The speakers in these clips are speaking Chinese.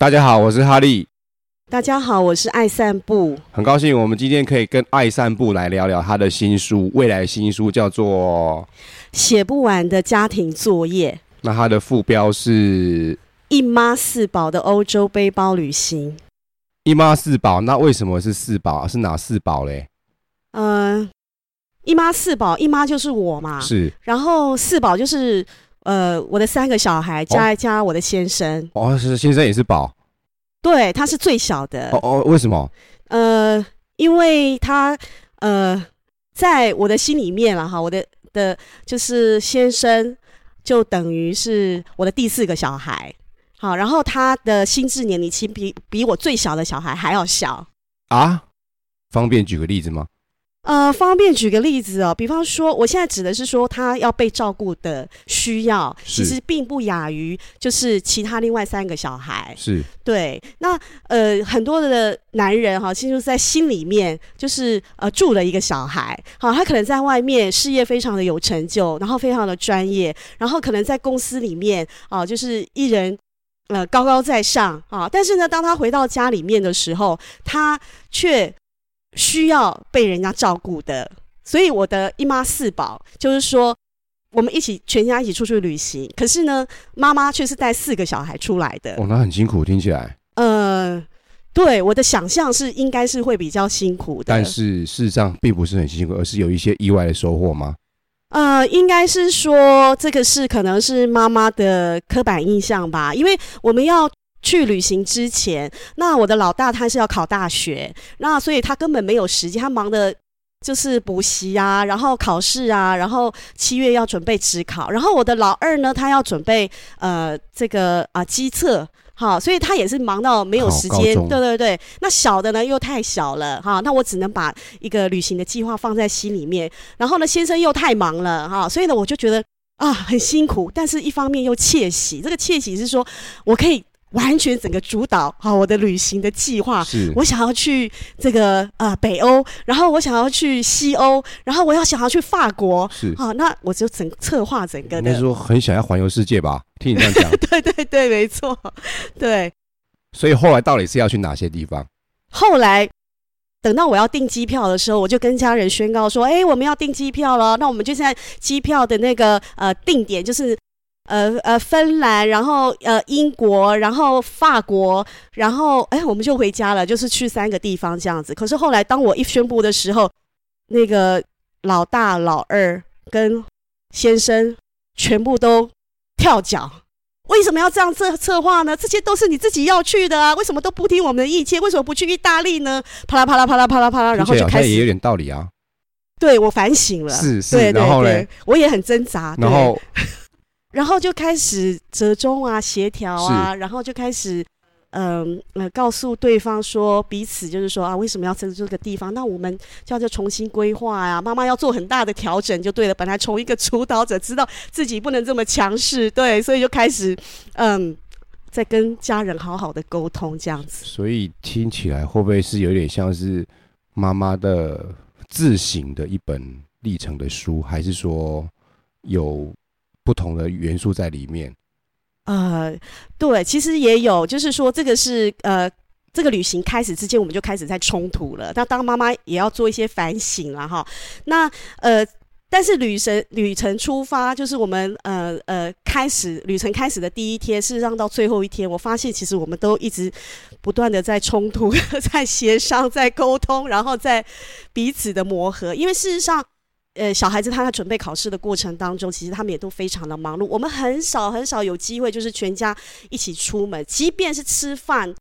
大家好，我是哈利。大家好，我是爱散步。很高兴我们今天可以跟爱散步来聊聊他的新书，未来新书叫做《写不完的家庭作业》。那他的副标是“一妈四宝的欧洲背包旅行”。一妈四宝，那为什么是四宝？是哪四宝嘞？嗯、呃，一妈四宝，一妈就是我嘛。是。然后四宝就是。呃，我的三个小孩加一加我的先生。哦，是先生也是宝，对，他是最小的。哦哦，为什么？呃，因为他呃，在我的心里面了哈，我的的就是先生就等于是我的第四个小孩，好，然后他的心智年龄其实比比我最小的小孩还要小。啊，方便举个例子吗？呃，方便举个例子哦，比方说，我现在指的是说，他要被照顾的需要，其实并不亚于就是其他另外三个小孩。是，对。那呃，很多的男人哈，其实在心里面就是呃住了一个小孩，好，他可能在外面事业非常的有成就，然后非常的专业，然后可能在公司里面啊，就是一人呃高高在上啊，但是呢，当他回到家里面的时候，他却。需要被人家照顾的，所以我的一妈四宝就是说，我们一起全家一起出去旅行，可是呢，妈妈却是带四个小孩出来的。哦，那很辛苦，听起来。呃，对，我的想象是应该是会比较辛苦的，但是事实上并不是很辛苦，而是有一些意外的收获吗？呃，应该是说这个是可能是妈妈的刻板印象吧，因为我们要。去旅行之前，那我的老大他是要考大学，那所以他根本没有时间，他忙的就是补习啊，然后考试啊，然后七月要准备职考，然后我的老二呢，他要准备呃这个啊机测，好，所以他也是忙到没有时间，对对对。那小的呢又太小了哈，那我只能把一个旅行的计划放在心里面，然后呢先生又太忙了哈，所以呢我就觉得啊很辛苦，但是一方面又窃喜，这个窃喜是说我可以。完全整个主导好我的旅行的计划，是我想要去这个呃北欧，然后我想要去西欧，然后我要想要去法国，是好，那我就整策划整个的。你是说很想要环游世界吧？听你这样讲，对对对，没错，对。所以后来到底是要去哪些地方？后来等到我要订机票的时候，我就跟家人宣告说：“哎，我们要订机票了。”那我们就现在机票的那个呃定点就是。呃呃，芬兰，然后呃英国，然后法国，然后哎，我们就回家了，就是去三个地方这样子。可是后来，当我一宣布的时候，那个老大、老二跟先生全部都跳脚。为什么要这样策策划呢？这些都是你自己要去的啊，为什么都不听我们的意见？为什么不去意大利呢？啪啦啪啦啪啦啪啦啪啦，然后就开始也有点道理啊。对，我反省了，是是，对对对，然后嘞，我也很挣扎，然后。然后就开始折中啊，协调啊，然后就开始，嗯呃，告诉对方说，彼此就是说啊，为什么要在这个地方？那我们就要重新规划呀。妈妈要做很大的调整，就对了。本来从一个主导者，知道自己不能这么强势，对，所以就开始，嗯，在跟家人好好的沟通这样子。所以听起来会不会是有点像是妈妈的自省的一本历程的书，还是说有？不同的元素在里面，呃，对，其实也有，就是说，这个是呃，这个旅行开始之前，我们就开始在冲突了。那当妈妈也要做一些反省了哈。那呃，但是旅程旅程出发，就是我们呃呃开始旅程开始的第一天，事实上到最后一天，我发现其实我们都一直不断的在冲突、在协商、在沟通，然后在彼此的磨合，因为事实上。呃，小孩子他在准备考试的过程当中，其实他们也都非常的忙碌。我们很少很少有机会，就是全家一起出门，即便是吃饭，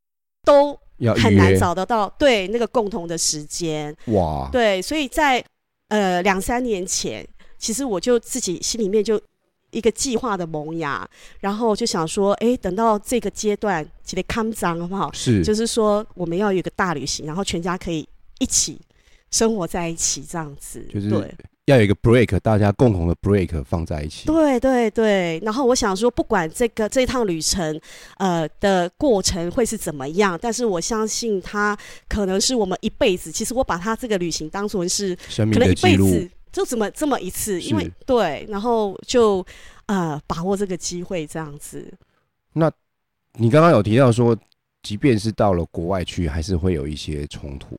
都很难找得到对那个共同的时间。哇，对，所以在呃两三年前，其实我就自己心里面就一个计划的萌芽，然后就想说，哎，等到这个阶段，记得康张好不好？是，就是说我们要有一个大旅行，然后全家可以一起生活在一起，这样子，就是对。要有一个 break，大家共同的 break 放在一起。对对对，然后我想说，不管这个这一趟旅程，呃的过程会是怎么样，但是我相信它可能是我们一辈子。其实我把它这个旅行当作是可能一辈子就这么这么一次，因为对，然后就呃把握这个机会这样子。那你刚刚有提到说，即便是到了国外去，还是会有一些冲突。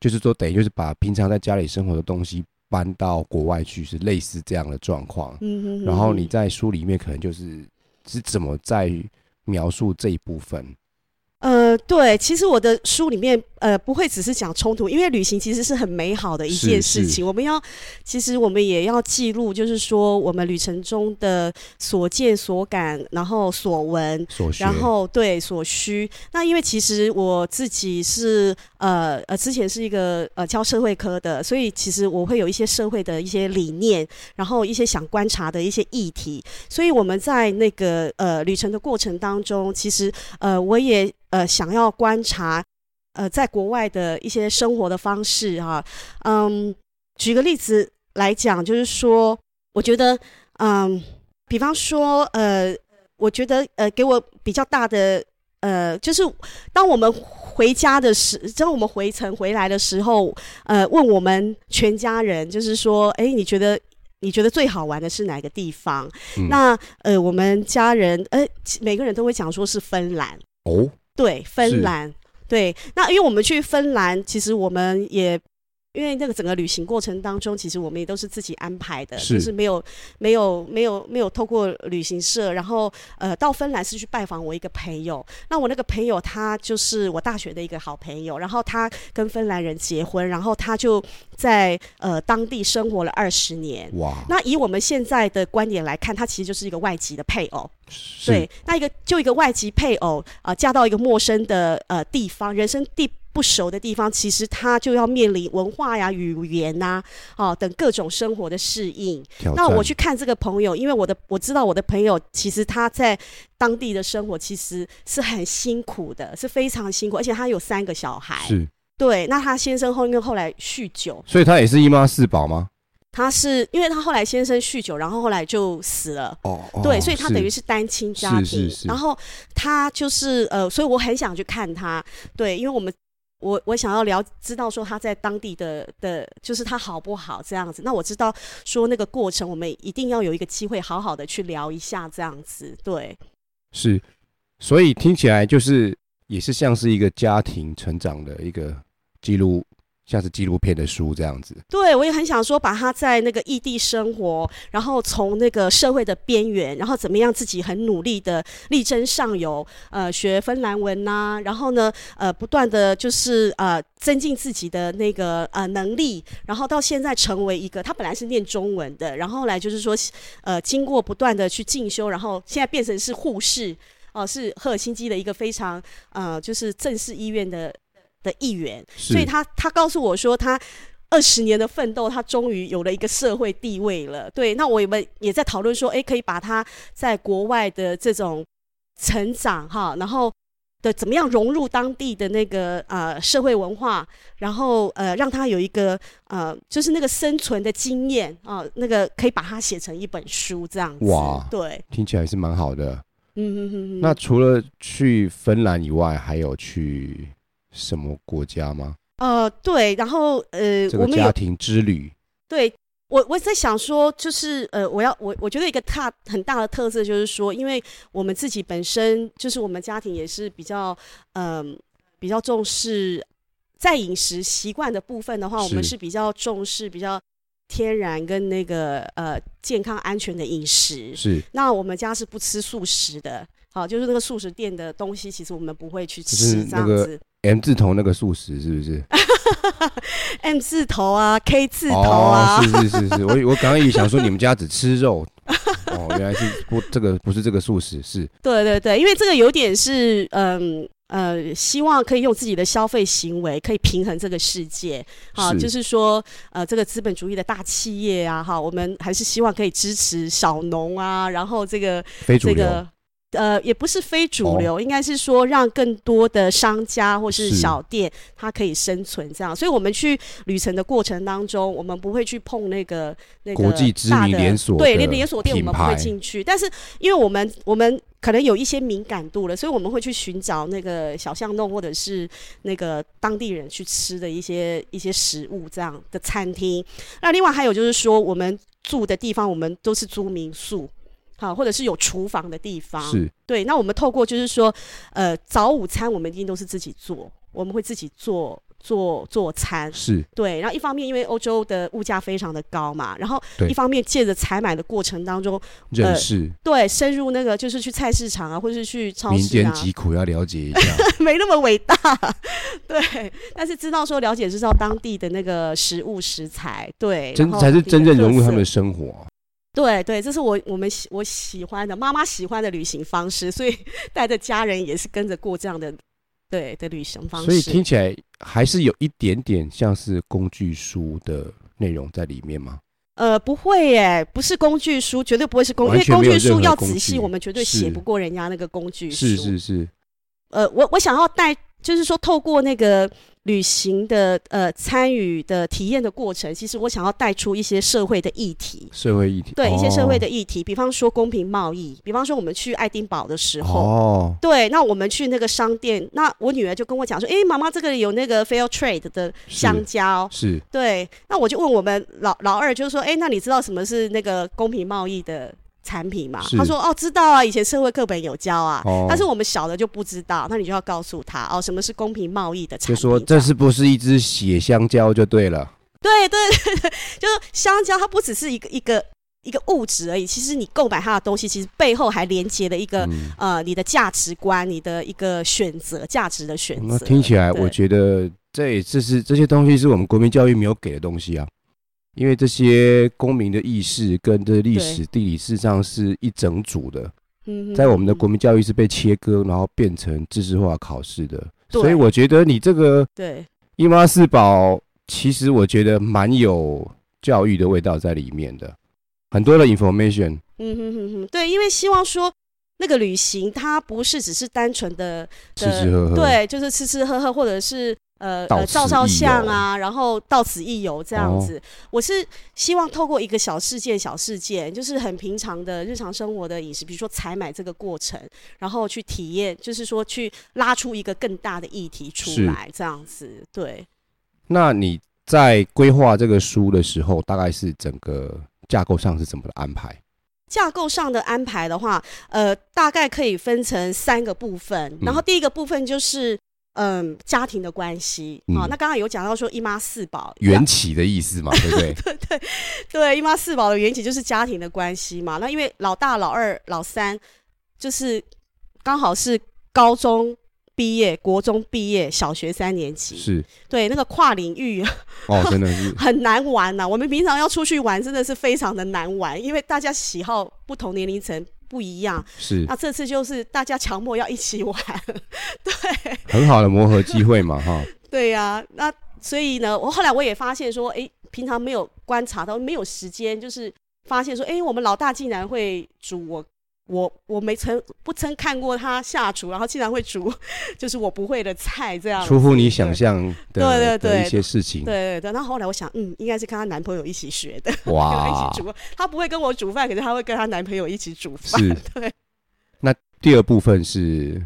就是说，等于就是把平常在家里生活的东西搬到国外去，是类似这样的状况。嗯哼，然后你在书里面可能就是是怎么在描述这一部分？呃，对，其实我的书里面呃不会只是讲冲突，因为旅行其实是很美好的一件事情。我们要，其实我们也要记录，就是说我们旅程中的所见所感，然后所闻，所，然后对所需。那因为其实我自己是呃呃之前是一个呃教社会科的，所以其实我会有一些社会的一些理念，然后一些想观察的一些议题。所以我们在那个呃旅程的过程当中，其实呃我也。呃，想要观察，呃，在国外的一些生活的方式哈，嗯，举个例子来讲，就是说，我觉得，嗯，比方说，呃，我觉得，呃，给我比较大的，呃，就是当我们回家的时，当我们回程回来的时候，呃，问我们全家人，就是说，哎，你觉得你觉得最好玩的是哪个地方？嗯、那，呃，我们家人，呃，每个人都会讲说是芬兰哦。对，芬兰，对，那因为我们去芬兰，其实我们也。因为那个整个旅行过程当中，其实我们也都是自己安排的，是就是没有没有没有没有透过旅行社。然后呃，到芬兰是去拜访我一个朋友。那我那个朋友他就是我大学的一个好朋友，然后他跟芬兰人结婚，然后他就在呃当地生活了二十年。哇！那以我们现在的观点来看，他其实就是一个外籍的配偶。对，那一个就一个外籍配偶啊、呃，嫁到一个陌生的呃地方，人生地。不熟的地方，其实他就要面临文化呀、语言呐、啊，哦等各种生活的适应。那我去看这个朋友，因为我的我知道我的朋友其实他在当地的生活其实是很辛苦的，是非常辛苦，而且他有三个小孩。是，对。那他先生后面后来酗酒，所以他也是姨妈四宝吗？他是因为他后来先生酗酒，然后后来就死了。哦，对，所以他等于是单亲家庭。然后他就是呃，所以我很想去看他。对，因为我们。我我想要了知道说他在当地的的，就是他好不好这样子。那我知道说那个过程，我们一定要有一个机会好好的去聊一下这样子。对，是，所以听起来就是也是像是一个家庭成长的一个记录。像是纪录片的书这样子，对，我也很想说，把他在那个异地生活，然后从那个社会的边缘，然后怎么样自己很努力的力争上游，呃，学芬兰文呐、然后呢，呃，不断的就是呃增进自己的那个呃能力，然后到现在成为一个，他本来是念中文的，然后来就是说，呃，经过不断的去进修，然后现在变成是护士，哦、呃，是赫尔辛基的一个非常呃，就是正式医院的。的一员，所以他他告诉我说，他二十年的奋斗，他终于有了一个社会地位了。对，那我们也在讨论说，哎，可以把他在国外的这种成长哈，然后的怎么样融入当地的那个呃社会文化，然后呃让他有一个呃就是那个生存的经验啊，那个可以把它写成一本书这样子。哇，对，听起来是蛮好的。嗯哼哼哼。那除了去芬兰以外，还有去？什么国家吗？呃，对，然后呃，这个家庭之旅，对我我在想说，就是呃，我要我我觉得一个大很大的特色就是说，因为我们自己本身就是我们家庭也是比较嗯、呃、比较重视在饮食习惯的部分的话，我们是比较重视比较天然跟那个呃健康安全的饮食。是，那我们家是不吃素食的，好，就是那个素食店的东西，其实我们不会去吃这样子。M 字头那个素食是不是？M 字头啊，K 字头啊，哦、是是是是，我我刚刚也想说你们家只吃肉，哦，原来是不这个不是这个素食，是。对对对，因为这个有点是嗯呃，希望可以用自己的消费行为可以平衡这个世界，好，是就是说呃，这个资本主义的大企业啊，哈，我们还是希望可以支持小农啊，然后这个非主流。这个呃，也不是非主流，哦、应该是说让更多的商家或是小店，它可以生存这样。所以，我们去旅程的过程当中，我们不会去碰那个那个国际知名连锁对连连锁店，我们不会进去。但是，因为我们我们可能有一些敏感度了，所以我们会去寻找那个小巷弄或者是那个当地人去吃的一些一些食物这样的餐厅。那另外还有就是说，我们住的地方，我们都是租民宿。好，或者是有厨房的地方，是对。那我们透过就是说，呃，早午餐我们一定都是自己做，我们会自己做。做做餐是对，然后一方面因为欧洲的物价非常的高嘛，然后一方面借着采买的过程当中认识、呃，对，深入那个就是去菜市场啊，或者是去超市啊，民间疾苦要了解一下，没那么伟大，对，但是知道说了解知道当地的那个食物食材，对，真才是真正融入他们的生活，对对，这是我我们喜我喜欢的妈妈喜欢的旅行方式，所以 带着家人也是跟着过这样的。对的旅行方式，所以听起来还是有一点点像是工具书的内容在里面吗？呃，不会耶，不是工具书，绝对不会是工具，因为工具书要仔细，我们绝对写不过人家那个工具书。是是是。呃，我我想要带，就是说透过那个。旅行的呃参与的体验的过程，其实我想要带出一些社会的议题，社会议题，对、哦、一些社会的议题，比方说公平贸易，比方说我们去爱丁堡的时候，哦，对，那我们去那个商店，那我女儿就跟我讲说，哎、欸，妈妈，这个有那个 fair trade 的香蕉，是，是对，那我就问我们老老二，就是说，哎、欸，那你知道什么是那个公平贸易的？产品嘛，他说哦，知道啊，以前社会课本有教啊，哦，但是我们小的就不知道，那你就要告诉他哦，什么是公平贸易的产品？就说这是不是一只血香蕉就对了。对对对对，就是香蕉，它不只是一个一个一个物质而已，其实你购买它的东西，其实背后还连接了一个、嗯、呃你的价值观，你的一个选择价值的选择。那听起来，我觉得这也这是这些东西是我们国民教育没有给的东西啊。因为这些公民的意识跟这历史地理事实上是一整组的，在我们的国民教育是被切割，然后变成知识化考试的，所以我觉得你这个对一妈四宝，其实我觉得蛮有教育的味道在里面的，很多的 information。嗯哼哼哼，对，因为希望说那个旅行它不是只是单纯的吃吃喝喝，对，就是吃吃喝喝，或者是。呃呃，照照相啊，然后到此一游这样子。哦。我是希望透过一个小事件、小事件，就是很平常的日常生活的饮食，比如说采买这个过程，然后去体验，就是说去拉出一个更大的议题出来，这样子。对。那你在规划这个书的时候，大概是整个架构上是怎么的安排？架构上的安排的话，呃，大概可以分成三个部分。然后第一个部分就是。嗯，家庭的关系啊，那刚刚有讲到说一妈四宝缘起的意思嘛，对不对？对 对对，一妈四宝的缘起就是家庭的关系嘛。那因为老大、老二、老三，就是刚好是高中毕业、国中毕业、小学三年级，是对那个跨领域 哦，真的是很难玩呐、啊。我们平常要出去玩，真的是非常的难玩，因为大家喜好不同年龄层。不一样是，那这次就是大家强迫要一起玩，对，很好的磨合机会嘛，哈。对呀、啊，那所以呢，我后来我也发现说，哎、欸，平常没有观察到，没有时间，就是发现说，哎、欸，我们老大竟然会煮我。我我没曾不曾看过他下厨，然后竟然会煮，就是我不会的菜这样，出乎你想象的对对对一些事情。对对对，然后，后来我想，嗯，应该是跟她男朋友一起学的，哇，一起煮。她不会跟我煮饭，可是她会跟她男朋友一起煮饭。是，对。那第二部分是，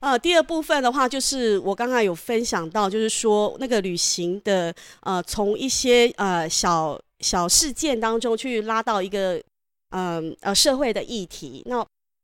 呃，第二部分的话，就是我刚刚有分享到，就是说那个旅行的，呃，从一些呃小小事件当中去拉到一个。嗯呃，社会的议题，那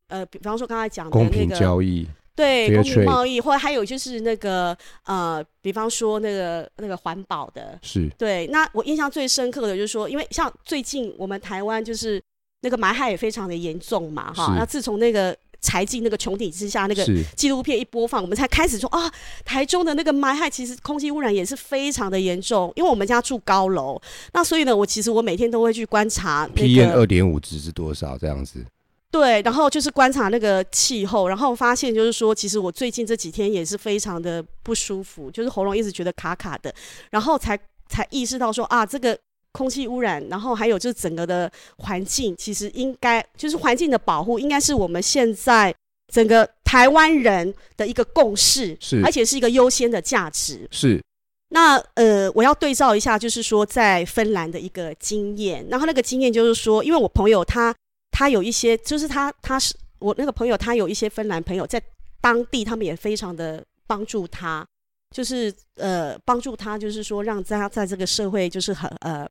呃，比方说刚才讲的那个公平交易，对公平贸易，或者还有就是那个呃，比方说那个那个环保的，是对。那我印象最深刻的就是说，因为像最近我们台湾就是那个霾害也非常的严重嘛，哈。那自从那个。柴进那个穹顶之下那个纪录片一播放，我们才开始说啊，台中的那个霾害其实空气污染也是非常的严重。因为我们家住高楼，那所以呢，我其实我每天都会去观察、那个、PM 二点五值是多少这样子。对，然后就是观察那个气候，然后发现就是说，其实我最近这几天也是非常的不舒服，就是喉咙一直觉得卡卡的，然后才才意识到说啊，这个。空气污染，然后还有就是整个的环境，其实应该就是环境的保护，应该是我们现在整个台湾人的一个共识，是，而且是一个优先的价值。是。那呃，我要对照一下，就是说在芬兰的一个经验，然后那个经验就是说，因为我朋友他他有一些，就是他他是我那个朋友，他有一些芬兰朋友在当地，他们也非常的帮助他，就是呃帮助他，就是说让他在这个社会就是很呃。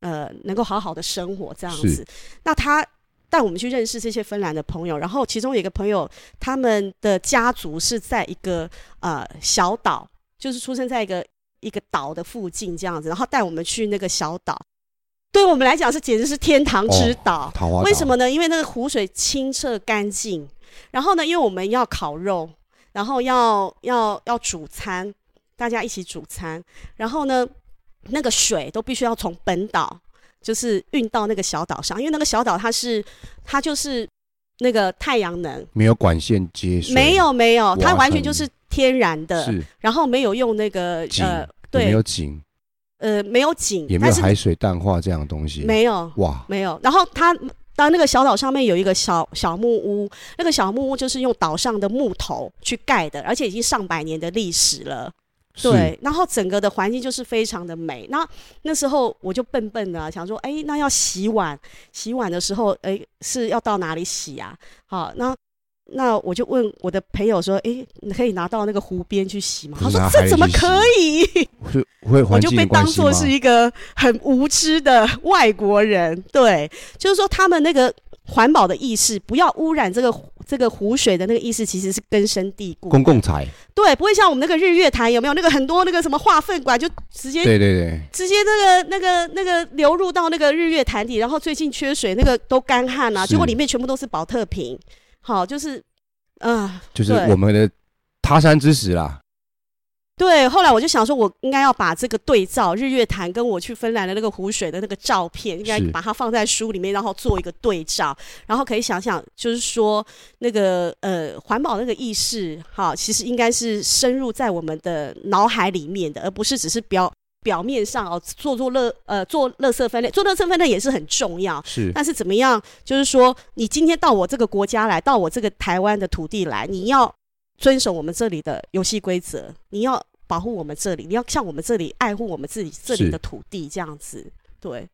呃，能够好好的生活这样子，那他带我们去认识这些芬兰的朋友，然后其中有一个朋友，他们的家族是在一个呃小岛，就是出生在一个一个岛的附近这样子，然后带我们去那个小岛，对我们来讲是简直是天堂之岛。哦、为什么呢？因为那个湖水清澈干净，然后呢，因为我们要烤肉，然后要要要煮餐，大家一起煮餐，然后呢，那个水都必须要从本岛。就是运到那个小岛上，因为那个小岛它是，它就是那个太阳能，没有管线接水，没有没有，它完全就是天然的，是，然后没有用那个井。呃，对，没有井，呃，没有井，也没有海水淡化这样的东西，没有，哇，没有。然后它当那个小岛上面有一个小小木屋，那个小木屋就是用岛上的木头去盖的，而且已经上百年的历史了。对，然后整个的环境就是非常的美。那那时候我就笨笨的想说，哎，那要洗碗，洗碗的时候，哎，是要到哪里洗啊？好，那那我就问我的朋友说，哎，你可以拿到那个湖边去洗吗？他说这怎么可以？我就被当做是一个很无知的外国人。对，就是说他们那个。环保的意识，不要污染这个这个湖水的那个意识，其实是根深蒂固。公共财对，不会像我们那个日月潭有没有那个很多那个什么化粪管就直接对对对，直接那个那个那个流入到那个日月潭底，然后最近缺水，那个都干旱啊，结果里面全部都是保特瓶。好，就是啊，呃、就是我们的他山之石啦。对，后来我就想说，我应该要把这个对照日月潭跟我去芬兰的那个湖水的那个照片，应该把它放在书里面，然后做一个对照，然后可以想想，就是说那个呃环保那个意识，哈，其实应该是深入在我们的脑海里面的，而不是只是表表面上哦做做乐呃做乐色分类，做乐色分类也是很重要，是，但是怎么样，就是说你今天到我这个国家来，到我这个台湾的土地来，你要。遵守我们这里的游戏规则，你要保护我们这里，你要像我们这里爱护我们自己这里的土地，这样子。对。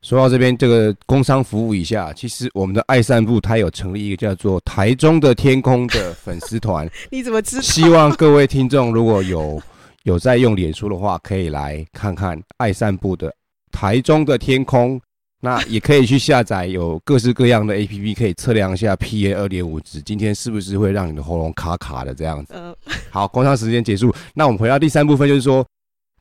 说到这边，这个工商服务一下，其实我们的爱散步它有成立一个叫做“台中的天空”的粉丝团。你怎么知道？希望各位听众如果有有在用脸书的话，可以来看看爱散步的“台中的天空”。那也可以去下载，有各式各样的 APP，可以测量一下 P A 二点五值，今天是不是会让你的喉咙卡卡的这样子？嗯，好，工商时间结束。那我们回到第三部分，就是说，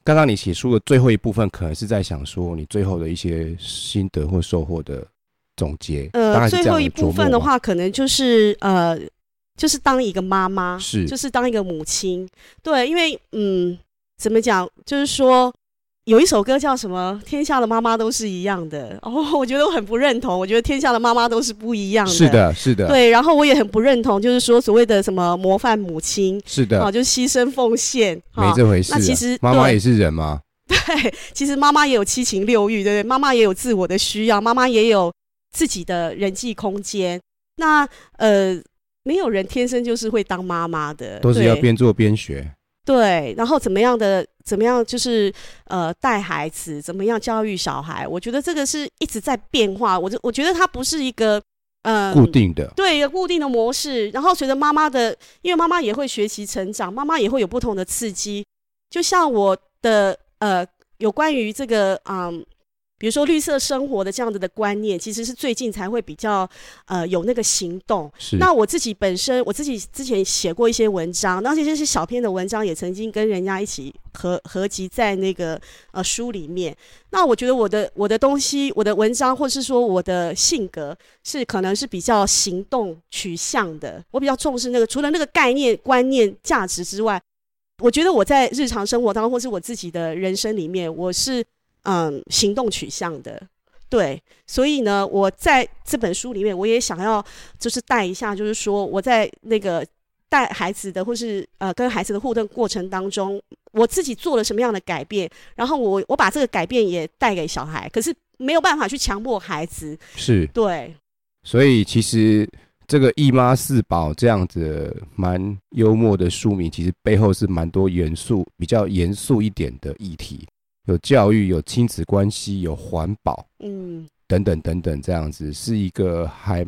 刚刚你写书的最后一部分，可能是在想说你最后的一些心得或收获的总结。呃，最后一部分的话，可能就是呃，就是当一个妈妈，是，就是当一个母亲。对，因为嗯，怎么讲，就是说。有一首歌叫什么？天下的妈妈都是一样的。哦，我觉得我很不认同。我觉得天下的妈妈都是不一样的。是的，是的。对，然后我也很不认同，就是说所谓的什么模范母亲，是的，啊，就牺牲奉献，没这回事。那其实妈妈也是人吗？对，其实妈妈也有七情六欲，对不对？妈妈也有自我的需要，妈妈也有自己的人际空间。那呃，没有人天生就是会当妈妈的，都是要边做边学。对，然后怎么样的，怎么样就是呃带孩子，怎么样教育小孩，我觉得这个是一直在变化。我我觉得它不是一个呃固定的，对，一个固定的模式。然后随着妈妈的，因为妈妈也会学习成长，妈妈也会有不同的刺激。就像我的呃有关于这个嗯。比如说绿色生活的这样子的观念，其实是最近才会比较呃有那个行动。是。那我自己本身，我自己之前写过一些文章，那这些是小篇的文章，也曾经跟人家一起合合集在那个呃书里面。那我觉得我的我的东西，我的文章，或是说我的性格，是可能是比较行动取向的。我比较重视那个，除了那个概念、观念、价值之外，我觉得我在日常生活当中，或是我自己的人生里面，我是。嗯，行动取向的，对，所以呢，我在这本书里面，我也想要就是带一下，就是说我在那个带孩子的，或是呃跟孩子的互动过程当中，我自己做了什么样的改变，然后我我把这个改变也带给小孩，可是没有办法去强迫孩子，是对，所以其实这个一妈四宝这样子蛮幽默的书名，其实背后是蛮多元素，比较严肃一点的议题。有教育，有亲子关系，有环保，嗯，等等等等，这样子是一个还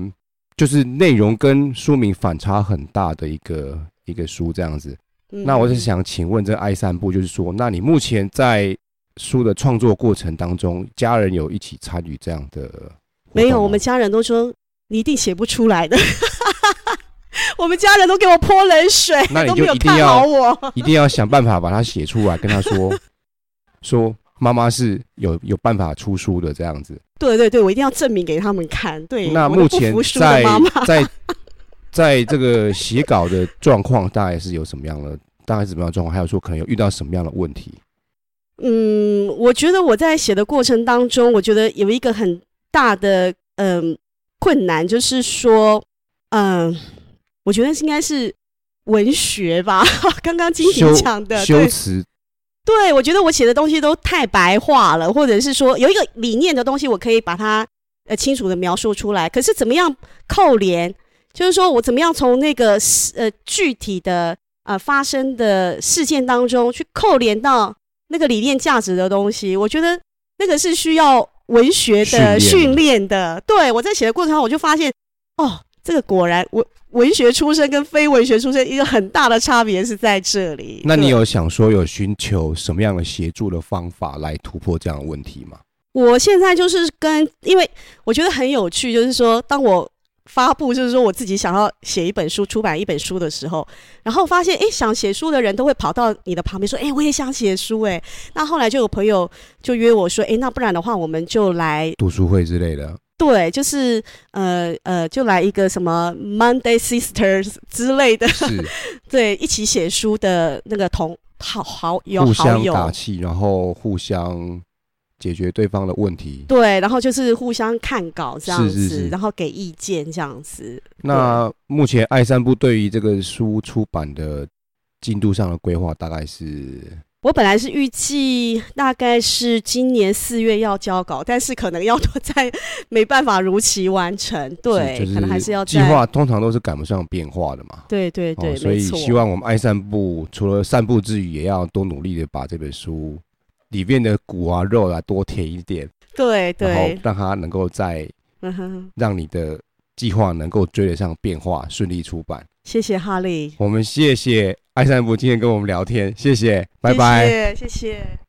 就是内容跟书名反差很大的一个一个书，这样子。嗯、那我是想请问，这个爱散步，就是说，那你目前在书的创作过程当中，家人有一起参与这样的？没有，我们家人都说你一定写不出来的。我们家人都给我泼冷水，那你就一定要我，一定要想办法把它写出来，跟他说 说妈妈是有有办法出书的这样子。对对对，我一定要证明给他们看。对，那目前在 在在这个写稿的状况，大概是有什么样的？大概是什么样的状况？还有说可能有遇到什么样的问题？嗯，我觉得我在写的过程当中，我觉得有一个很大的嗯、呃、困难，就是说嗯。呃我觉得应该是文学吧，刚刚金婷讲的修辞，对，我觉得我写的东西都太白话了，或者是说有一个理念的东西，我可以把它呃清楚的描述出来。可是怎么样扣连，就是说我怎么样从那个呃具体的呃发生的事件当中去扣连到那个理念价值的东西，我觉得那个是需要文学的训练的。对，我在写的过程中，我就发现哦。这个果然文文学出身跟非文学出身一个很大的差别是在这里。那你有想说有寻求什么样的协助的方法来突破这样的问题吗？我现在就是跟，因为我觉得很有趣，就是说当我发布，就是说我自己想要写一本书、出版一本书的时候，然后发现，哎，想写书的人都会跑到你的旁边说，哎，我也想写书，哎，那后来就有朋友就约我说，哎，那不然的话，我们就来读书会之类的。对，就是呃呃，就来一个什么 Monday Sisters 之类的，是 对，一起写书的那个同好好友，互相打气，然后互相解决对方的问题。对，然后就是互相看稿这样子，是是是，然后给意见这样子。那目前爱散步对于这个书出版的进度上的规划大概是？我本来是预计大概是今年四月要交稿，但是可能要在没办法如期完成。对，就是、可能还是要计划，通常都是赶不上变化的嘛。对对对，哦、所以希望我们爱散步，除了散步之余，也要多努力的把这本书里面的骨啊肉啊多填一点。对对，然后让它能够在让你的计划能够追得上变化，顺利出版。谢谢哈利，我们谢谢爱散步今天跟我们聊天，谢谢，拜拜，谢谢。谢谢。